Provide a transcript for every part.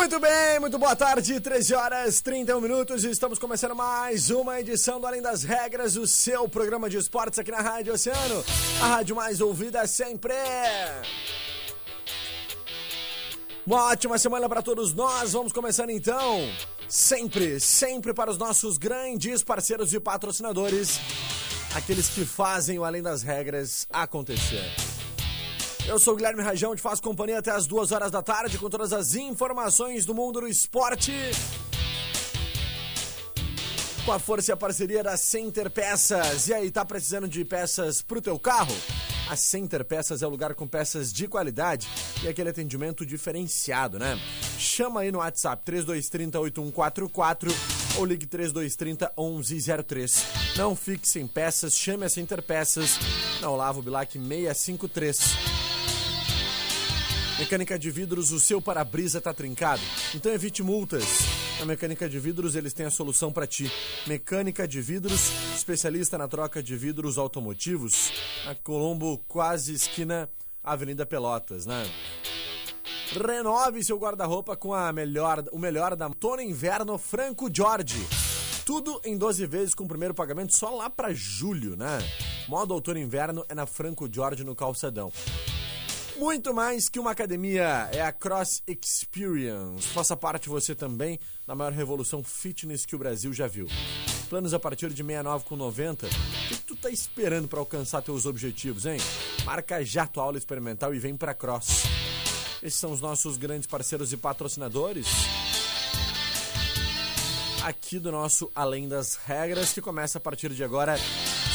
Muito bem, muito boa tarde, 13 horas 31 minutos. Estamos começando mais uma edição do Além das Regras, o seu programa de esportes aqui na Rádio Oceano, a rádio mais ouvida sempre. Uma ótima semana para todos nós. Vamos começando então, sempre, sempre para os nossos grandes parceiros e patrocinadores, aqueles que fazem o Além das Regras acontecer. Eu sou o Guilherme Rajão, te faço companhia até as duas horas da tarde com todas as informações do mundo do esporte. Com a força e a parceria da Center Peças. E aí, tá precisando de peças pro teu carro? A Center Peças é o lugar com peças de qualidade e aquele atendimento diferenciado, né? Chama aí no WhatsApp 3230 8144 ou ligue 3230 1103. Não fique sem peças, chame a Center Peças na Olavo Bilac 653. Mecânica de vidros, o seu para-brisa tá trincado? Então evite multas. Na Mecânica de Vidros eles têm a solução para ti. Mecânica de Vidros, especialista na troca de vidros automotivos, na Colombo, quase esquina Avenida Pelotas, né? Renove seu guarda-roupa com a melhor, o melhor da Tona Inverno Franco Jorge. Tudo em 12 vezes com o primeiro pagamento só lá para julho, né? Modo outono e inverno é na Franco Jorge no Calçadão muito mais que uma academia, é a Cross Experience. Faça parte você também da maior revolução fitness que o Brasil já viu. Planos a partir de 69,90. O que tu tá esperando para alcançar teus objetivos, hein? Marca já tua aula experimental e vem pra Cross. Esses são os nossos grandes parceiros e patrocinadores aqui do nosso Além das Regras, que começa a partir de agora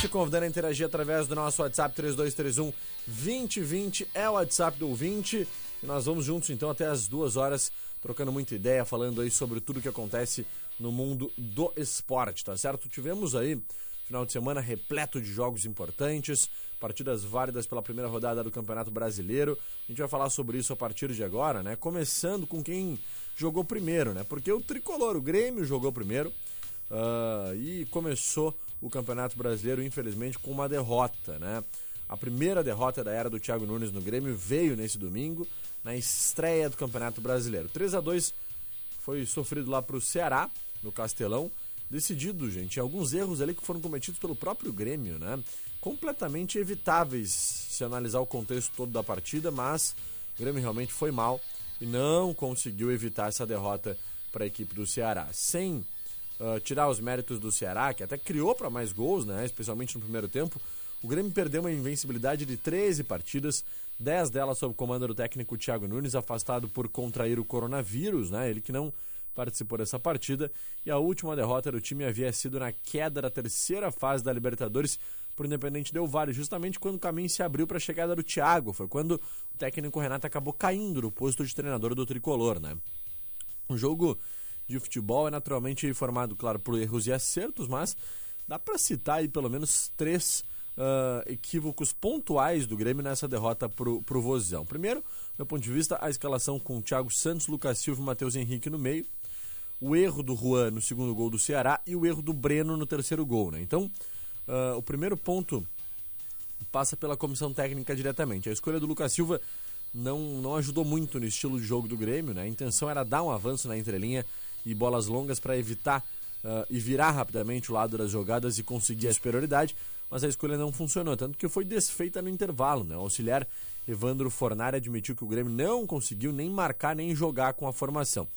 te convidando a interagir através do nosso WhatsApp 3231 2020 é o WhatsApp do ouvinte. E nós vamos juntos então até as duas horas, trocando muita ideia, falando aí sobre tudo que acontece no mundo do esporte, tá certo? Tivemos aí final de semana repleto de jogos importantes, partidas válidas pela primeira rodada do Campeonato Brasileiro. A gente vai falar sobre isso a partir de agora, né? Começando com quem jogou primeiro, né? Porque o tricolor, o Grêmio, jogou primeiro uh, e começou o Campeonato Brasileiro, infelizmente, com uma derrota, né? A primeira derrota da era do Thiago Nunes no Grêmio veio nesse domingo, na estreia do Campeonato Brasileiro. 3 a 2 foi sofrido lá para o Ceará, no Castelão. Decidido, gente, alguns erros ali que foram cometidos pelo próprio Grêmio, né? Completamente evitáveis se analisar o contexto todo da partida, mas o Grêmio realmente foi mal e não conseguiu evitar essa derrota para a equipe do Ceará. Sem uh, tirar os méritos do Ceará, que até criou para mais gols, né? especialmente no primeiro tempo, o Grêmio perdeu uma invencibilidade de 13 partidas, 10 delas sob o comando do técnico Thiago Nunes, afastado por contrair o coronavírus, né? Ele que não participou dessa partida. E a última derrota do time havia sido na queda da terceira fase da Libertadores por Independente Del Vale, justamente quando o caminho se abriu para a chegada do Thiago. Foi quando o técnico Renato acabou caindo no posto de treinador do tricolor, né? Um jogo de futebol é naturalmente formado, claro, por erros e acertos, mas dá para citar aí pelo menos três uh, equívocos pontuais do Grêmio nessa derrota pro, pro Vozão. Primeiro, do meu ponto de vista, a escalação com Thiago Santos, Lucas Silva e Matheus Henrique no meio. O erro do Juan no segundo gol do Ceará e o erro do Breno no terceiro gol, né? Então, uh, o primeiro ponto passa pela comissão técnica diretamente. A escolha do Lucas Silva não, não ajudou muito no estilo de jogo do Grêmio, né? A intenção era dar um avanço na entrelinha e bolas longas para evitar uh, e virar rapidamente o lado das jogadas e conseguir a superioridade, mas a escolha não funcionou, tanto que foi desfeita no intervalo, né? O auxiliar Evandro Fornari admitiu que o Grêmio não conseguiu nem marcar nem jogar com a formação.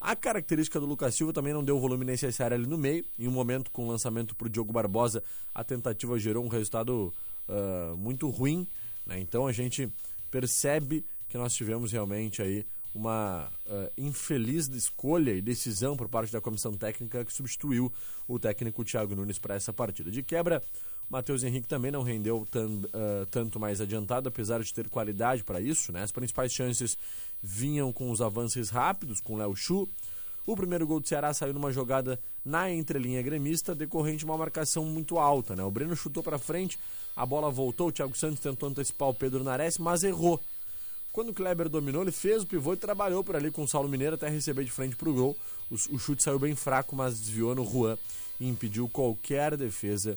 A característica do Lucas Silva também não deu o volume necessário ali no meio. Em um momento com o lançamento para o Diogo Barbosa, a tentativa gerou um resultado uh, muito ruim. Né? Então a gente percebe que nós tivemos realmente aí uma uh, infeliz escolha e decisão por parte da comissão técnica que substituiu o técnico Thiago Nunes para essa partida. De quebra, Matheus Henrique também não rendeu tan, uh, tanto mais adiantado, apesar de ter qualidade para isso. Né? As principais chances vinham com os avanços rápidos, com Léo Chu. O primeiro gol do Ceará saiu numa jogada na entrelinha gremista, decorrente de uma marcação muito alta. Né? O Breno chutou para frente, a bola voltou, o Thiago Santos tentou antecipar o Pedro Nares, mas errou. Quando o Kleber dominou, ele fez o pivô e trabalhou por ali com o Saulo Mineiro até receber de frente para o gol. O chute saiu bem fraco, mas desviou no Juan e impediu qualquer defesa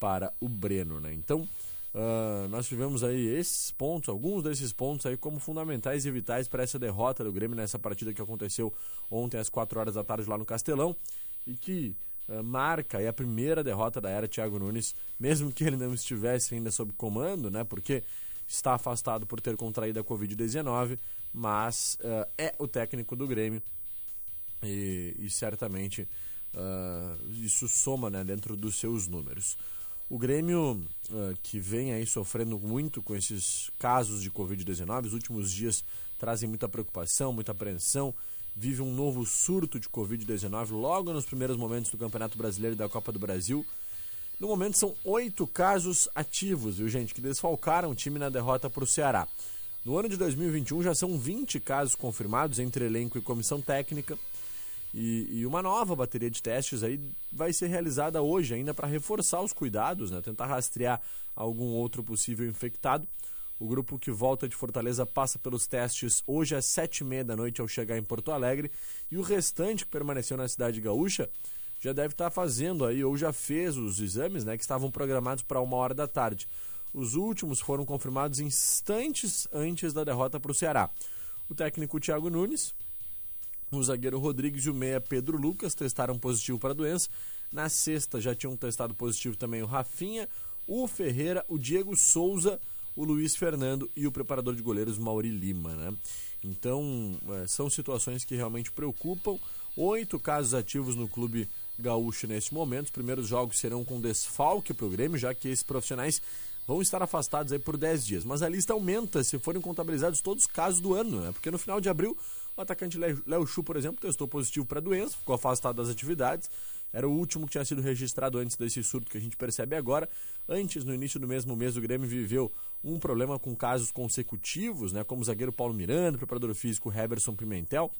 para o Breno, né? Então, uh, nós tivemos aí esses pontos, alguns desses pontos aí como fundamentais e vitais para essa derrota do Grêmio nessa partida que aconteceu ontem às 4 horas da tarde lá no Castelão e que uh, marca aí a primeira derrota da era Thiago Nunes, mesmo que ele não estivesse ainda sob comando, né? Porque está afastado por ter contraído a Covid-19, mas uh, é o técnico do Grêmio e, e certamente isso soma né, dentro dos seus números. O Grêmio, uh, que vem aí sofrendo muito com esses casos de Covid-19, os últimos dias trazem muita preocupação, muita apreensão, vive um novo surto de Covid-19 logo nos primeiros momentos do Campeonato Brasileiro e da Copa do Brasil. No momento são oito casos ativos, viu gente, que desfalcaram o time na derrota para o Ceará. No ano de 2021 já são 20 casos confirmados entre elenco e comissão técnica. E, e, uma nova bateria de testes aí vai ser realizada hoje ainda para reforçar os cuidados, né? tentar rastrear algum outro possível infectado. O grupo que volta de Fortaleza passa pelos testes hoje às sete e meia da noite ao chegar em Porto Alegre e o restante que permaneceu na cidade gaúcha já deve estar fazendo aí ou já fez os exames, né, que estavam programados para uma hora da tarde. Os últimos foram confirmados instantes antes da derrota para o Ceará. O técnico Thiago Nunes o zagueiro Rodrigues e o meia Pedro Lucas testaram positivo para a doença. Na sexta já tinham testado positivo também o Rafinha, o Ferreira, o Diego Souza, o Luiz Fernando e o preparador de goleiros Mauri Lima. Né? Então, é, são situações que realmente preocupam. Oito casos ativos no clube gaúcho neste momento. Os primeiros jogos serão com desfalque para o Grêmio, já que esses profissionais vão estar afastados aí por 10 dias. Mas a lista aumenta se forem contabilizados todos os casos do ano, né? porque no final de abril o atacante Léo Chu, por exemplo, testou positivo para a doença, ficou afastado das atividades. Era o último que tinha sido registrado antes desse surto que a gente percebe agora. Antes, no início do mesmo mês, o Grêmio viveu um problema com casos consecutivos, né, como o zagueiro Paulo Miranda, preparador físico Heberson Pimentel,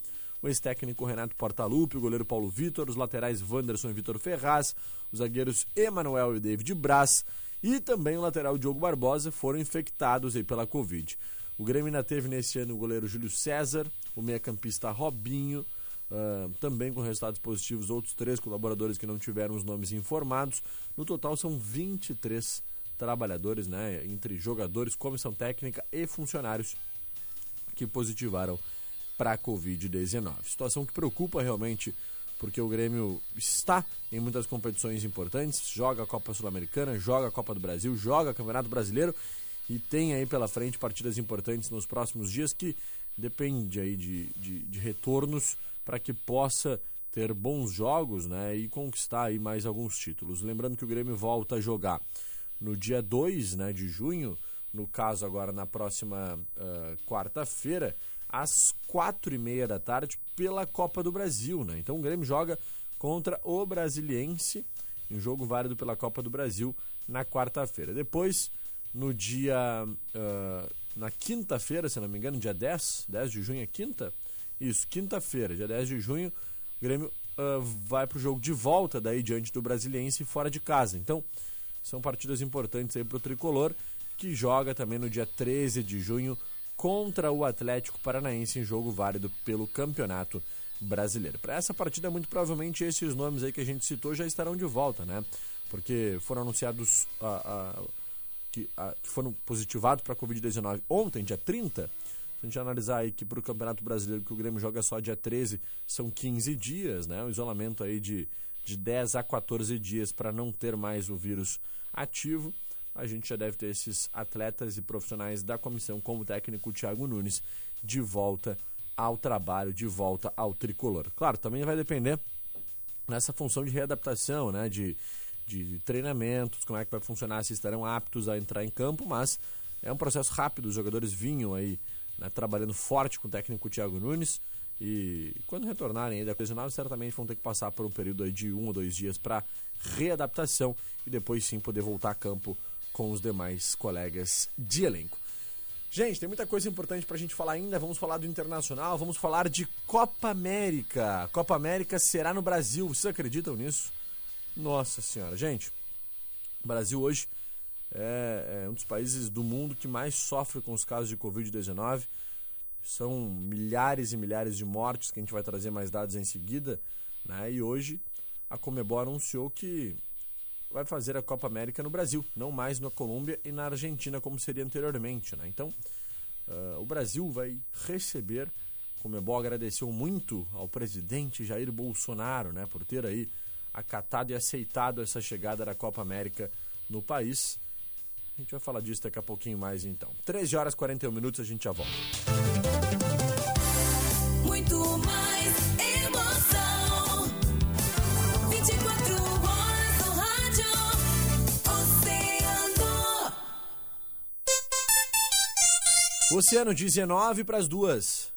o ex-técnico Renato Portaluppi, o goleiro Paulo Vitor, os laterais Wanderson e Vitor Ferraz, os zagueiros Emanuel e David Braz e também o lateral Diogo Barbosa foram infectados aí pela Covid. O Grêmio ainda teve nesse ano o goleiro Júlio César, o meia-campista Robinho, uh, também com resultados positivos, outros três colaboradores que não tiveram os nomes informados. No total são 23 trabalhadores, né, entre jogadores, comissão técnica e funcionários que positivaram para a Covid-19. Situação que preocupa realmente, porque o Grêmio está em muitas competições importantes, joga a Copa Sul-Americana, joga a Copa do Brasil, joga o Campeonato Brasileiro e tem aí pela frente partidas importantes nos próximos dias que depende aí de, de, de retornos para que possa ter bons jogos né, e conquistar aí mais alguns títulos. Lembrando que o Grêmio volta a jogar no dia 2 né, de junho, no caso agora na próxima uh, quarta-feira, às quatro e meia da tarde, pela Copa do Brasil. Né? Então o Grêmio joga contra o Brasiliense, em jogo válido pela Copa do Brasil na quarta-feira. Depois, no dia uh, na quinta-feira, se não me engano, dia 10, 10 de junho é quinta? Isso, quinta-feira, dia 10 de junho, o Grêmio uh, vai para o jogo de volta daí diante do Brasiliense fora de casa. Então, são partidas importantes aí para o Tricolor, que joga também no dia 13 de junho contra o Atlético Paranaense em jogo válido pelo Campeonato Brasileiro. Para essa partida, muito provavelmente esses nomes aí que a gente citou já estarão de volta, né? Porque foram anunciados a, a que, a, que foram positivados para a Covid-19 ontem, dia 30, se a gente analisar aí que para o Campeonato Brasileiro que o Grêmio joga só dia 13, são 15 dias, né? Um isolamento aí de, de 10 a 14 dias para não ter mais o vírus ativo. A gente já deve ter esses atletas e profissionais da comissão, como o técnico Thiago Nunes, de volta ao trabalho, de volta ao tricolor. Claro, também vai depender nessa função de readaptação, né? De, de treinamentos, como é que vai funcionar, se estarão aptos a entrar em campo, mas é um processo rápido, os jogadores vinham aí né, trabalhando forte com o técnico Thiago Nunes e quando retornarem aí da coisa nova, certamente vão ter que passar por um período de um ou dois dias para readaptação e depois sim poder voltar a campo com os demais colegas de elenco. Gente, tem muita coisa importante pra gente falar ainda. Vamos falar do Internacional, vamos falar de Copa América. Copa América será no Brasil. Vocês acreditam nisso? Nossa Senhora. Gente, o Brasil hoje é, é um dos países do mundo que mais sofre com os casos de Covid-19. São milhares e milhares de mortes que a gente vai trazer mais dados em seguida. Né? E hoje a Comebol anunciou que vai fazer a Copa América no Brasil, não mais na Colômbia e na Argentina como seria anteriormente. Né? Então, uh, o Brasil vai receber. Como é bom, agradeceu muito ao presidente Jair Bolsonaro né, por ter aí acatado e aceitado essa chegada da Copa América no país. A gente vai falar disso daqui a pouquinho mais então. 13 horas e 41 minutos, a gente já volta. Muito mais emoção. 24 Oceano 19 para as duas.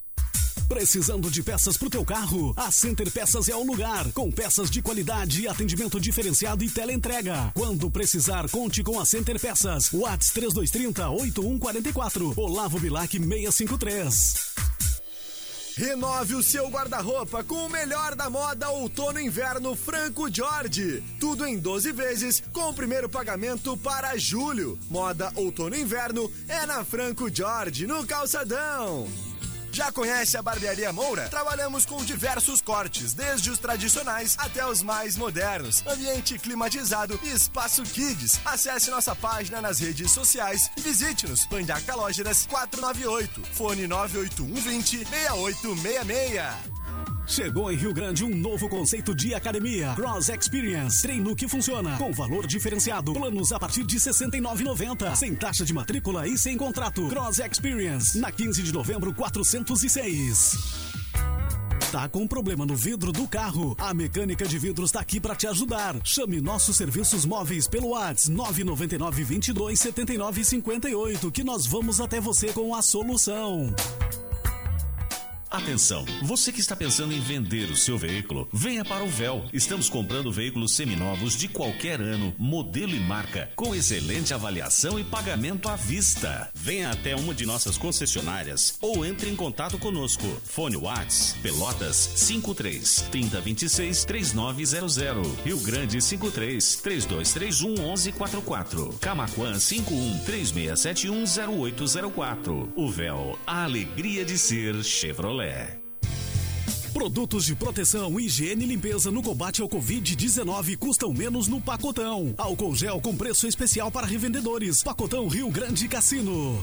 Precisando de peças pro teu carro? A Center Peças é o lugar, com peças de qualidade, atendimento diferenciado e teleentrega. Quando precisar, conte com a Center Peças. Whats 3230 8144. Olavo Bilac 653. Renove o seu guarda-roupa com o melhor da moda outono e inverno Franco Jorge. Tudo em 12 vezes, com o primeiro pagamento para julho. Moda outono e inverno é na Franco Jorge, no Calçadão. Já conhece a Barbearia Moura? Trabalhamos com diversos cortes, desde os tradicionais até os mais modernos. Ambiente climatizado e espaço kids. Acesse nossa página nas redes sociais e visite-nos. Pandaca Lógeras 498. Fone 98120 6866. Chegou em Rio Grande um novo conceito de academia. Cross Experience. Treino que funciona. Com valor diferenciado. Planos a partir de R$ 69,90. Sem taxa de matrícula e sem contrato. Cross Experience. Na 15 de novembro, 406. Tá com problema no vidro do carro? A Mecânica de Vidros está aqui para te ajudar. Chame nossos serviços móveis pelo WhatsApp 999 22 79 58 que nós vamos até você com a solução. Atenção, você que está pensando em vender o seu veículo, venha para o Véu. Estamos comprando veículos seminovos de qualquer ano, modelo e marca, com excelente avaliação e pagamento à vista. Venha até uma de nossas concessionárias ou entre em contato conosco. Fone Whats, Pelotas 53 3026 3900, Rio Grande 53 3231 1144, Camaquã 51 3671 0804. O Véu, a alegria de ser Chevrolet. Produtos de proteção, higiene e limpeza no combate ao Covid-19 custam menos no Pacotão. Álcool gel com preço especial para revendedores. Pacotão Rio Grande Cassino.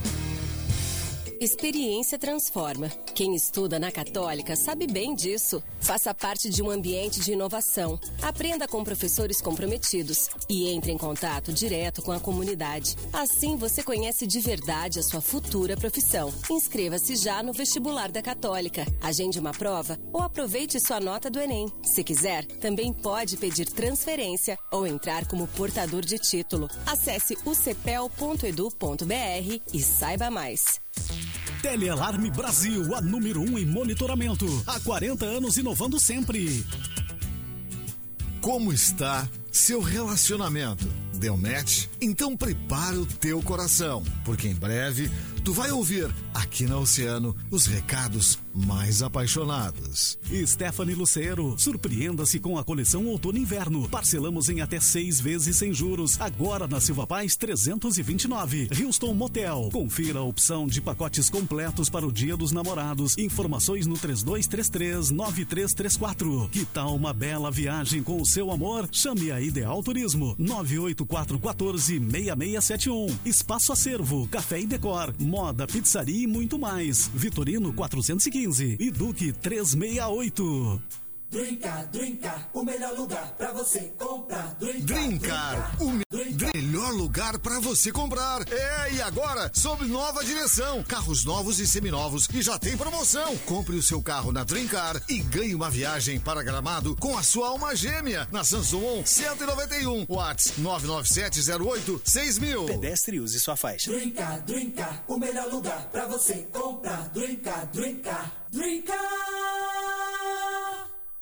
Experiência transforma. Quem estuda na Católica sabe bem disso. Faça parte de um ambiente de inovação. Aprenda com professores comprometidos e entre em contato direto com a comunidade. Assim você conhece de verdade a sua futura profissão. Inscreva-se já no vestibular da Católica. Agende uma prova ou aproveite sua nota do Enem. Se quiser, também pode pedir transferência ou entrar como portador de título. Acesse ucepel.edu.br e saiba mais. Telealarme Brasil, a número 1 um em monitoramento. Há 40 anos inovando sempre. Como está seu relacionamento? Deu match? Então prepara o teu coração, porque em breve tu vai ouvir Aqui na Oceano, os recados mais apaixonados. Stephanie Lucero, surpreenda-se com a coleção Outono Inverno. Parcelamos em até seis vezes sem juros. Agora na Silva Paz 329. Houston Motel. Confira a opção de pacotes completos para o Dia dos Namorados. Informações no 3233-9334. Que tal uma bela viagem com o seu amor? Chame a Ideal Turismo. 984146671. Espaço Acervo, Café e Decor, Moda, Pizzaria e muito mais. Vitorino 415 e Duque 368. Drincar, Drincar, o melhor lugar pra você comprar. Drincar, Drincar, o me- melhor lugar para você comprar. É, e agora, sob nova direção. Carros novos e seminovos e já tem promoção. Compre o seu carro na Drincar e ganhe uma viagem para Gramado com a sua alma gêmea na Samsung 191. Whats 99708 6000. Pedestre use sua faixa. Drincar, Drincar, o melhor lugar pra você comprar. Drincar, Drincar, Drincar.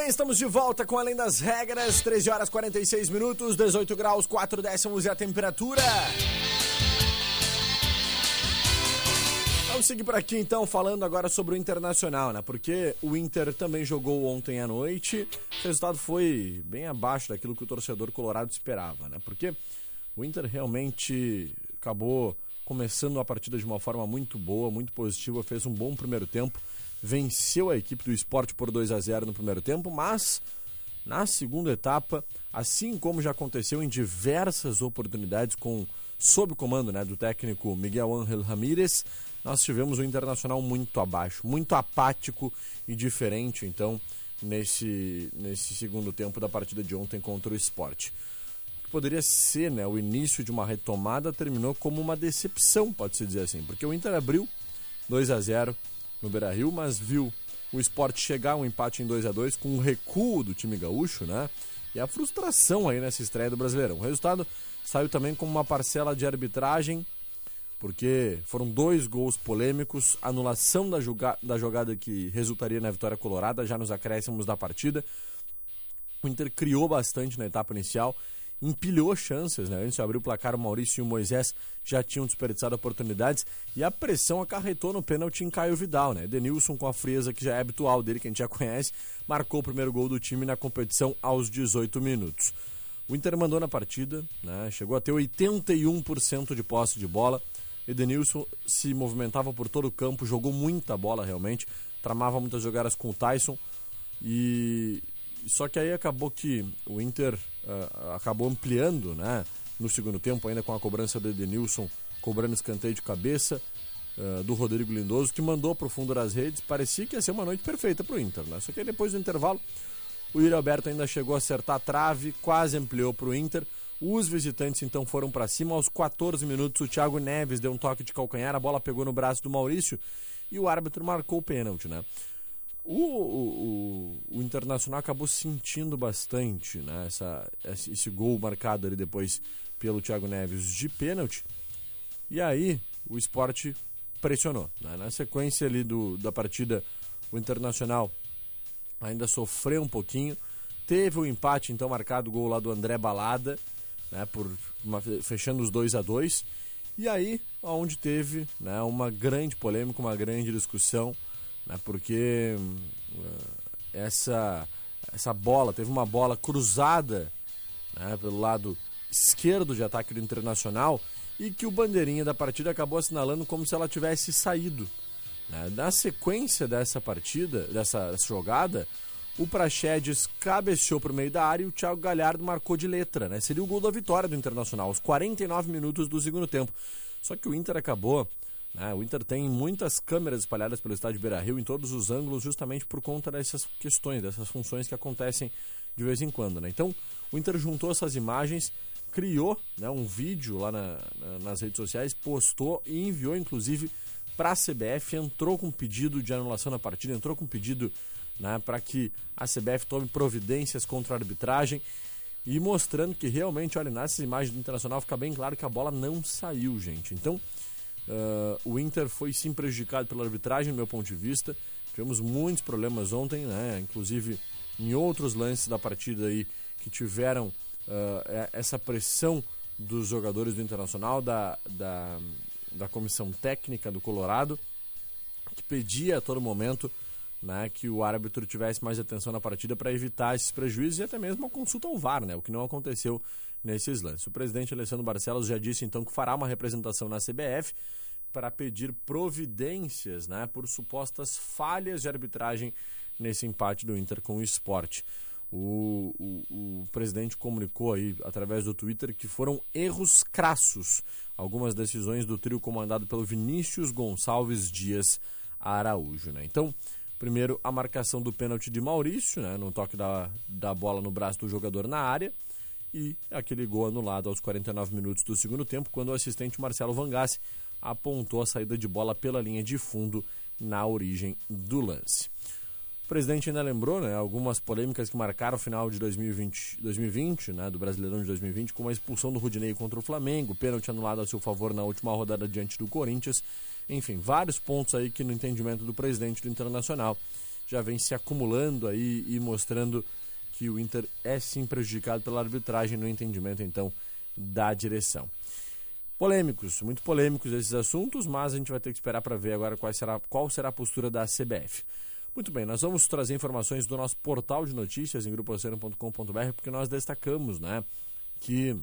Bem, estamos de volta com Além das Regras, 13 horas 46 minutos, 18 graus, 4 décimos e a temperatura. Vamos seguir por aqui então, falando agora sobre o Internacional, né? Porque o Inter também jogou ontem à noite. O resultado foi bem abaixo daquilo que o torcedor colorado esperava, né? Porque o Inter realmente acabou começando a partida de uma forma muito boa, muito positiva, fez um bom primeiro tempo, venceu a equipe do esporte por 2 a 0 no primeiro tempo, mas na segunda etapa, assim como já aconteceu em diversas oportunidades com sob o comando né, do técnico Miguel Ángel Ramírez, nós tivemos o Internacional muito abaixo, muito apático e diferente, então, nesse, nesse segundo tempo da partida de ontem contra o esporte. Que poderia ser né, o início de uma retomada terminou como uma decepção, pode-se dizer assim, porque o Inter abriu 2 a 0 no Beira-Rio, mas viu o esporte chegar um empate em 2 a 2 com o recuo do time gaúcho, né? E a frustração aí nessa estreia do Brasileirão. O resultado saiu também como uma parcela de arbitragem, porque foram dois gols polêmicos, anulação da, joga da jogada que resultaria na vitória colorada já nos acréscimos da partida. O Inter criou bastante na etapa inicial, empilhou chances, né? Antes de abrir o placar, o Maurício e o Moisés já tinham desperdiçado oportunidades e a pressão acarretou no pênalti em Caio Vidal, né? Denilson, com a frieza que já é habitual dele, que a gente já conhece, marcou o primeiro gol do time na competição aos 18 minutos. O Inter mandou na partida, né? chegou a ter 81% de posse de bola. Edenilson se movimentava por todo o campo, jogou muita bola realmente, tramava muitas jogadas com o Tyson. E só que aí acabou que o Inter uh, acabou ampliando, né? No segundo tempo, ainda com a cobrança do Edenilson, cobrando escanteio de cabeça uh, do Rodrigo Lindoso, que mandou para o fundo das redes. Parecia que ia ser uma noite perfeita para o Inter, né? Só que aí depois do intervalo, o Yuri Alberto ainda chegou a acertar a trave, quase ampliou para o Inter. Os visitantes então foram para cima. Aos 14 minutos, o Thiago Neves deu um toque de calcanhar, a bola pegou no braço do Maurício e o árbitro marcou o pênalti, né? O, o, o, Internacional acabou sentindo bastante né, essa, esse gol marcado ali depois pelo Thiago Neves de pênalti. E aí o esporte pressionou. Né? Na sequência ali do, da partida, o Internacional ainda sofreu um pouquinho. Teve o um empate, então, marcado o gol lá do André Balada, né, por uma, fechando os 2 a 2 E aí, onde teve né, uma grande polêmica, uma grande discussão né, porque uh, essa, essa bola, teve uma bola cruzada né, pelo lado esquerdo de ataque do Internacional e que o bandeirinha da partida acabou assinalando como se ela tivesse saído. né? Na sequência dessa partida, dessa jogada, o Praxedes cabeceou para o meio da área e o Thiago Galhardo marcou de letra. Né? Seria o gol da vitória do Internacional, aos 49 minutos do segundo tempo. Só que o Inter acabou. Né? O Inter tem muitas câmeras espalhadas pelo estádio Beira Rio em todos os ângulos, justamente por conta dessas questões, dessas funções que acontecem de vez em quando. Né? Então, o Inter juntou essas imagens, criou né, um vídeo lá na- na- nas redes sociais, postou e enviou, inclusive, para a CBF, entrou com pedido de anulação na partida, entrou com pedido né, para que a CBF tome providências contra a arbitragem e mostrando que realmente, olha, nessas imagens do Internacional fica bem claro que a bola não saiu, gente. Então, ah, o Inter foi sim prejudicado pela arbitragem, do meu ponto de vista. Tivemos muitos problemas ontem, né? Inclusive em outros lances da partida aí que tiveram é- essa pressão dos jogadores do Internacional, da, da, da comissão técnica do Colorado, que pedia a todo momento né, que o árbitro tivesse mais atenção na partida para evitar esses prejuízos e até mesmo a consulta ao VAR, né, o que não aconteceu nesses lances. O presidente Alessandro Barcelos já disse então que fará uma representação na CBF para pedir providências né, por supostas falhas de arbitragem nesse empate do Inter com o esporte. O, o, o presidente comunicou aí através do Twitter que foram erros crassos algumas decisões do trio comandado pelo Vinícius Gonçalves Dias Araújo. Né? Então, primeiro a marcação do pênalti de Maurício, né, no toque da, da bola no braço do jogador na área, e aquele gol anulado aos 49 minutos do segundo tempo, quando o assistente Marcelo Vangassi apontou a saída de bola pela linha de fundo na origem do lance. O presidente ainda lembrou né, algumas polêmicas que marcaram o final de 2020, 2020 né, do Brasileirão de 2020, como a expulsão do Rudinei contra o Flamengo, pênalti anulado a seu favor na última rodada diante do Corinthians. Enfim, vários pontos aí que no entendimento do presidente do Internacional já vem se acumulando aí e mostrando que o Inter é sim prejudicado pela arbitragem no entendimento então da direção. Polêmicos, muito polêmicos esses assuntos, mas a gente vai ter que esperar para ver agora qual será, qual será a postura da CBF. Muito bem, nós vamos trazer informações do nosso portal de notícias em grupoceno.com.br, porque nós destacamos, né, que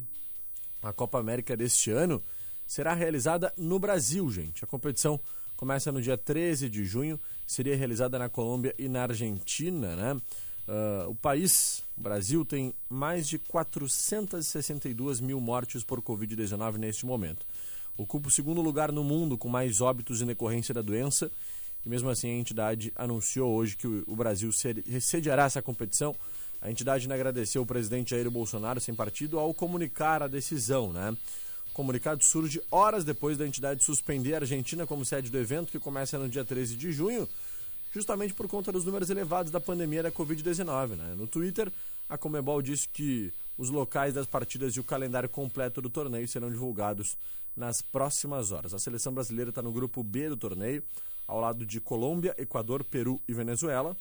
a Copa América deste ano será realizada no Brasil, gente. A competição começa no dia 13 de junho, seria realizada na Colômbia e na Argentina, né? Ah, o país, o Brasil, tem mais de 462 mil mortes por Covid-19 neste momento. Ocupa o segundo lugar no mundo com mais óbitos em decorrência da doença. E mesmo assim, a entidade anunciou hoje que o Brasil sedi- sediará essa competição. A entidade agradeceu o presidente Jair Bolsonaro, sem partido, ao comunicar a decisão, né? O comunicado surge horas depois da entidade suspender a Argentina como sede do evento, que começa no dia 13 de junho, justamente por conta dos números elevados da pandemia da Covid-19. Né? No Twitter, a Comebol disse que os locais das partidas e o calendário completo do torneio serão divulgados nas próximas horas. A seleção brasileira está no grupo B do torneio, ao lado de Colômbia, Equador, Peru e Venezuela.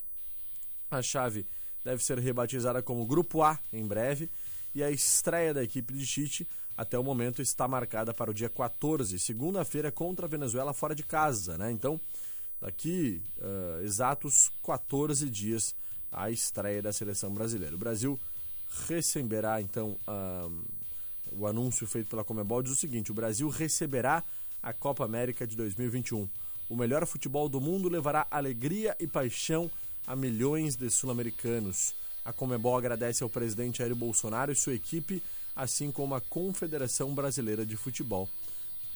A chave deve ser rebatizada como Grupo A em breve e a estreia da equipe de Tite até o momento está marcada para o dia 14, segunda-feira contra a Venezuela fora de casa, né? Então, daqui ah, exatos 14 dias a estreia da seleção brasileira. O Brasil receberá então ah, o anúncio feito pela Comebol diz o seguinte: o Brasil receberá a Copa América de 2021. O melhor futebol do mundo levará alegria e paixão a milhões de sul-americanos. A Comebol agradece ao presidente Jair Bolsonaro e sua equipe, assim como a Confederação Brasileira de Futebol.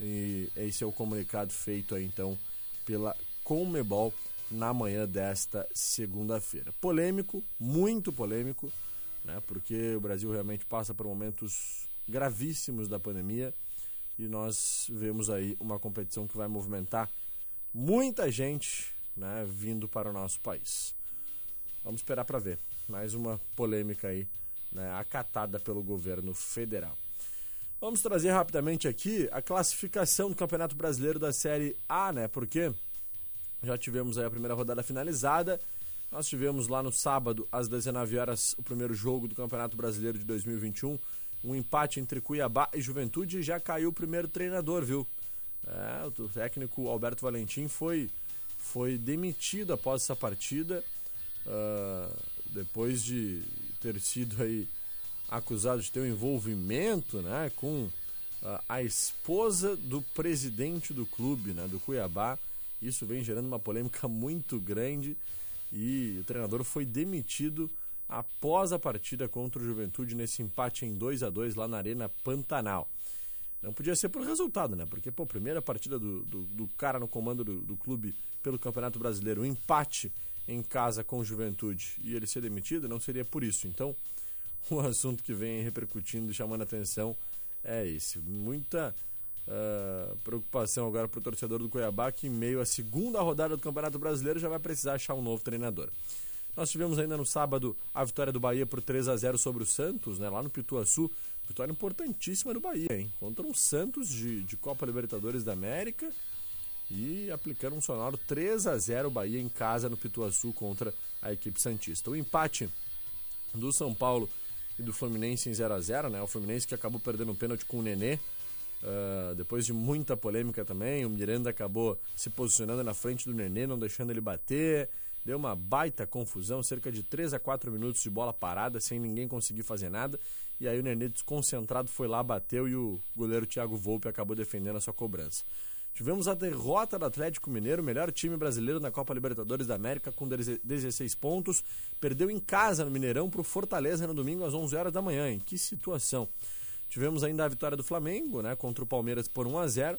E esse é o comunicado feito aí, então pela Comebol na manhã desta segunda-feira. Polêmico, muito polêmico, né? Porque o Brasil realmente passa por momentos gravíssimos da pandemia e nós vemos aí uma competição que vai movimentar muita gente, né, vindo para o nosso país. Vamos esperar para ver. Mais uma polêmica aí, né, acatada pelo governo federal. Vamos trazer rapidamente aqui a classificação do Campeonato Brasileiro da Série A, né? Porque já tivemos aí a primeira rodada finalizada. Nós tivemos lá no sábado, às 19 horas, o primeiro jogo do Campeonato Brasileiro de 2021. Um empate entre Cuiabá e Juventude e já caiu o primeiro treinador, viu? É, o técnico Alberto Valentim foi, foi demitido após essa partida, ah, depois de ter sido aí acusado de ter um envolvimento né, com ah, a esposa do presidente do clube, né, do Cuiabá. Isso vem gerando uma polêmica muito grande e o treinador foi demitido após a partida contra o Juventude nesse empate em 2 a 2 lá na Arena Pantanal. Não podia ser por resultado, né? Porque, pô, primeira partida do, do, do cara no comando do, do clube pelo Campeonato Brasileiro, um empate em casa com Juventude e ele ser demitido, não seria por isso. Então, o assunto que vem repercutindo e chamando a atenção é esse. Muita ah, preocupação agora para o torcedor do Cuiabá, que em meio à segunda rodada do Campeonato Brasileiro já vai precisar achar um novo treinador. Nós tivemos ainda no sábado a vitória do Bahia por 3 a 0 sobre o Santos, né, lá no Pituaçu. Vitória importantíssima do Bahia, hein? Contra um Santos de, de Copa Libertadores da América e aplicando um sonoro 3 a 0 Bahia em casa no Pituaçu contra a equipe Santista. O empate do São Paulo e do Fluminense em 0 a 0 né? O Fluminense que acabou perdendo um pênalti com o Nenê. ah, depois de muita polêmica também, o Miranda acabou se posicionando na frente do Nenê, não deixando ele bater. Deu uma baita confusão, cerca de 3 a 4 minutos de bola parada, sem ninguém conseguir fazer nada. E aí o Nenê desconcentrado foi lá, bateu e o goleiro Thiago Volpe acabou defendendo a sua cobrança. Tivemos a derrota do Atlético Mineiro, melhor time brasileiro na Copa Libertadores da América, com 16 pontos. Perdeu em casa no Mineirão para o Fortaleza no domingo às 11 horas da manhã. Em que situação! Tivemos ainda a vitória do Flamengo, né, contra o Palmeiras por 1 a 0.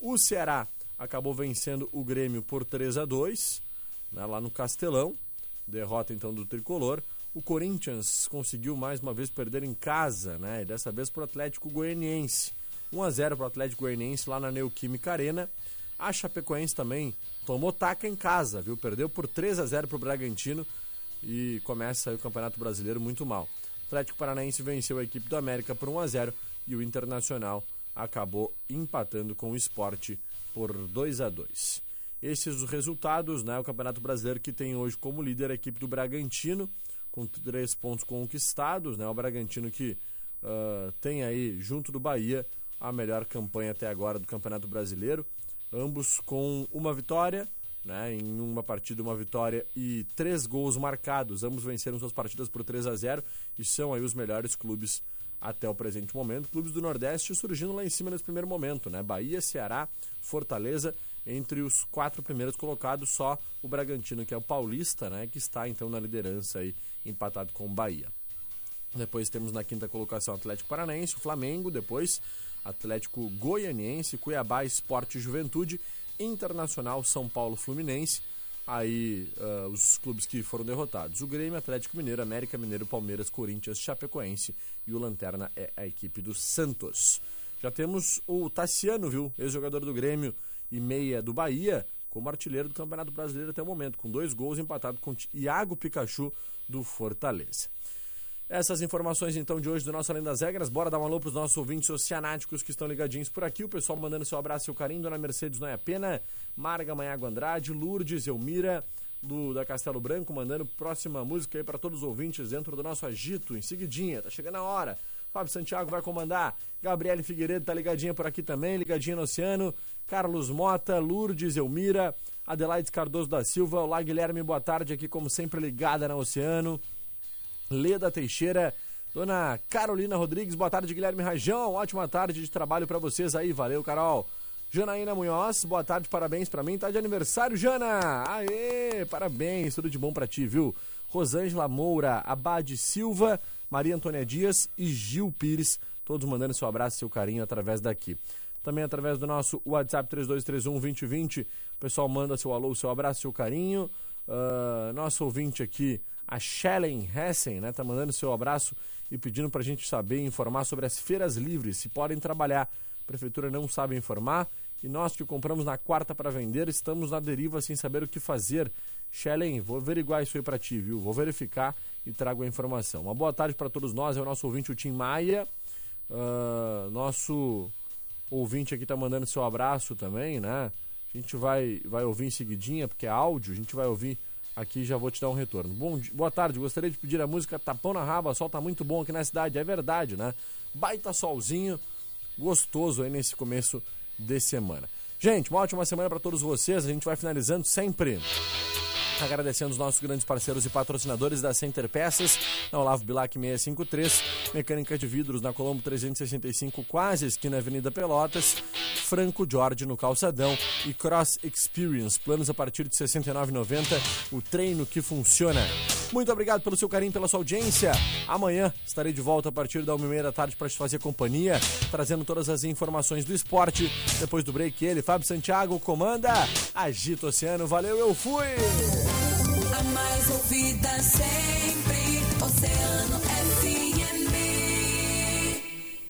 O Ceará acabou vencendo o Grêmio por 3 a 2, né, lá no Castelão. Derrota então do tricolor. O Corinthians conseguiu mais uma vez perder em casa, né? E dessa vez para o Atlético Goianiense. 1 a 0 para o Atlético Goianiense lá na Neoquímica Arena. A Chapecoense também tomou taca em casa, viu? Perdeu por 3 a 0 para o Bragantino e começa o Campeonato Brasileiro muito mal. O Atlético Paranaense venceu a equipe do América por 1 a 0 e o Internacional acabou empatando com o Esporte por 2 a 2. Esses os resultados, né? O Campeonato Brasileiro que tem hoje como líder a equipe do Bragantino, com três pontos conquistados, né? O Bragantino que ah, tem aí, junto do Bahia, a melhor campanha até agora do Campeonato Brasileiro. Ambos com uma vitória, né? Em uma partida, uma vitória e três gols marcados. Ambos venceram suas partidas por 3 a 0 e são aí os melhores clubes até o presente momento. Clubes do Nordeste surgindo lá em cima nesse primeiro momento, né? Bahia, Ceará, Fortaleza, entre os quatro primeiros colocados, só o Bragantino, que é o paulista, né? Que está então na liderança aí, empatado com o Bahia. Depois temos na quinta colocação Atlético Paranaense, Flamengo, depois Atlético Goianiense, Cuiabá, Esporte Juventude, Internacional, São Paulo, Fluminense. Aí ah, os clubes que foram derrotados: o Grêmio, Atlético Mineiro, América Mineiro, Palmeiras, Corinthians, Chapecoense e o Lanterna é a equipe do Santos. Já temos o Tassiano, viu? Ex-jogador do Grêmio e meia do Bahia, como artilheiro do Campeonato Brasileiro até o momento, com dois gols empatado com Iago Pikachu do Fortaleza. Essas informações então de hoje do nosso Além das Regras. Bora dar um alô pros nossos ouvintes oceanáticos que estão ligadinhos por aqui. O pessoal mandando seu abraço e seu carinho. Dona Mercedes Noia Pena, Marga Manhago Andrade, Lourdes Elmira, do, da Castelo Branco, mandando próxima música aí para todos os ouvintes dentro do nosso agito, em seguidinha. Tá chegando a hora. Fábio Santiago vai comandar. Gabriele Figueiredo tá ligadinha por aqui também, ligadinha no Oceano. Carlos Mota, Lourdes Elmira, Adelaide Cardoso da Silva, Olá Guilherme, boa tarde aqui como sempre ligada na Oceano. Leda Teixeira, Dona Carolina Rodrigues, boa tarde, Guilherme Rajão, ótima tarde de trabalho pra vocês aí, valeu, Carol. Janaína Munhoz, boa tarde, parabéns pra mim, tá de aniversário, Jana! Aê, parabéns, tudo de bom pra ti, viu? Rosângela Moura, Abade Silva, Maria Antônia Dias e Gil Pires, todos mandando seu abraço e seu carinho através daqui. Também através do nosso WhatsApp 3231-2020, o pessoal manda seu alô, seu abraço, seu carinho. Ah, nosso ouvinte aqui, a Shellen Hessen, né, tá mandando seu abraço e pedindo pra gente saber e informar sobre as feiras livres, se podem trabalhar. A prefeitura não sabe informar e nós que compramos na quarta para vender estamos na deriva sem saber o que fazer. Shellen, vou averiguar isso aí pra ti, viu? Vou verificar e trago a informação. Uma boa tarde para todos nós, é o nosso ouvinte, o Tim Maia. Ah, nosso ouvinte aqui tá mandando seu abraço também, né? A gente vai, vai ouvir em seguidinha, porque é áudio, a gente vai ouvir aqui já vou te dar um retorno. Bom, boa tarde, gostaria de pedir a música Tapão na Raba, sol tá muito bom aqui na cidade, é verdade, né? Baita solzinho, gostoso aí nesse começo de semana. Gente, uma ótima semana para todos vocês, a gente vai finalizando sempre Agradecendo os nossos grandes parceiros e patrocinadores da Center Peças, na Olavo Bilac 653, Mecânica de Vidros na Colombo 365, quase esquina Avenida Pelotas, Franco Jorge no Calçadão e Cross Experience, planos a partir de R$ 69,90, o treino que funciona. Muito obrigado pelo seu carinho, pela sua audiência. Amanhã estarei de volta a partir da 1h30 da tarde para te fazer companhia, trazendo todas as informações do esporte. Depois do break, ele, Fábio Santiago, comanda Agita Oceano. Valeu, eu fui! A mais ouvida sempre, Oceano.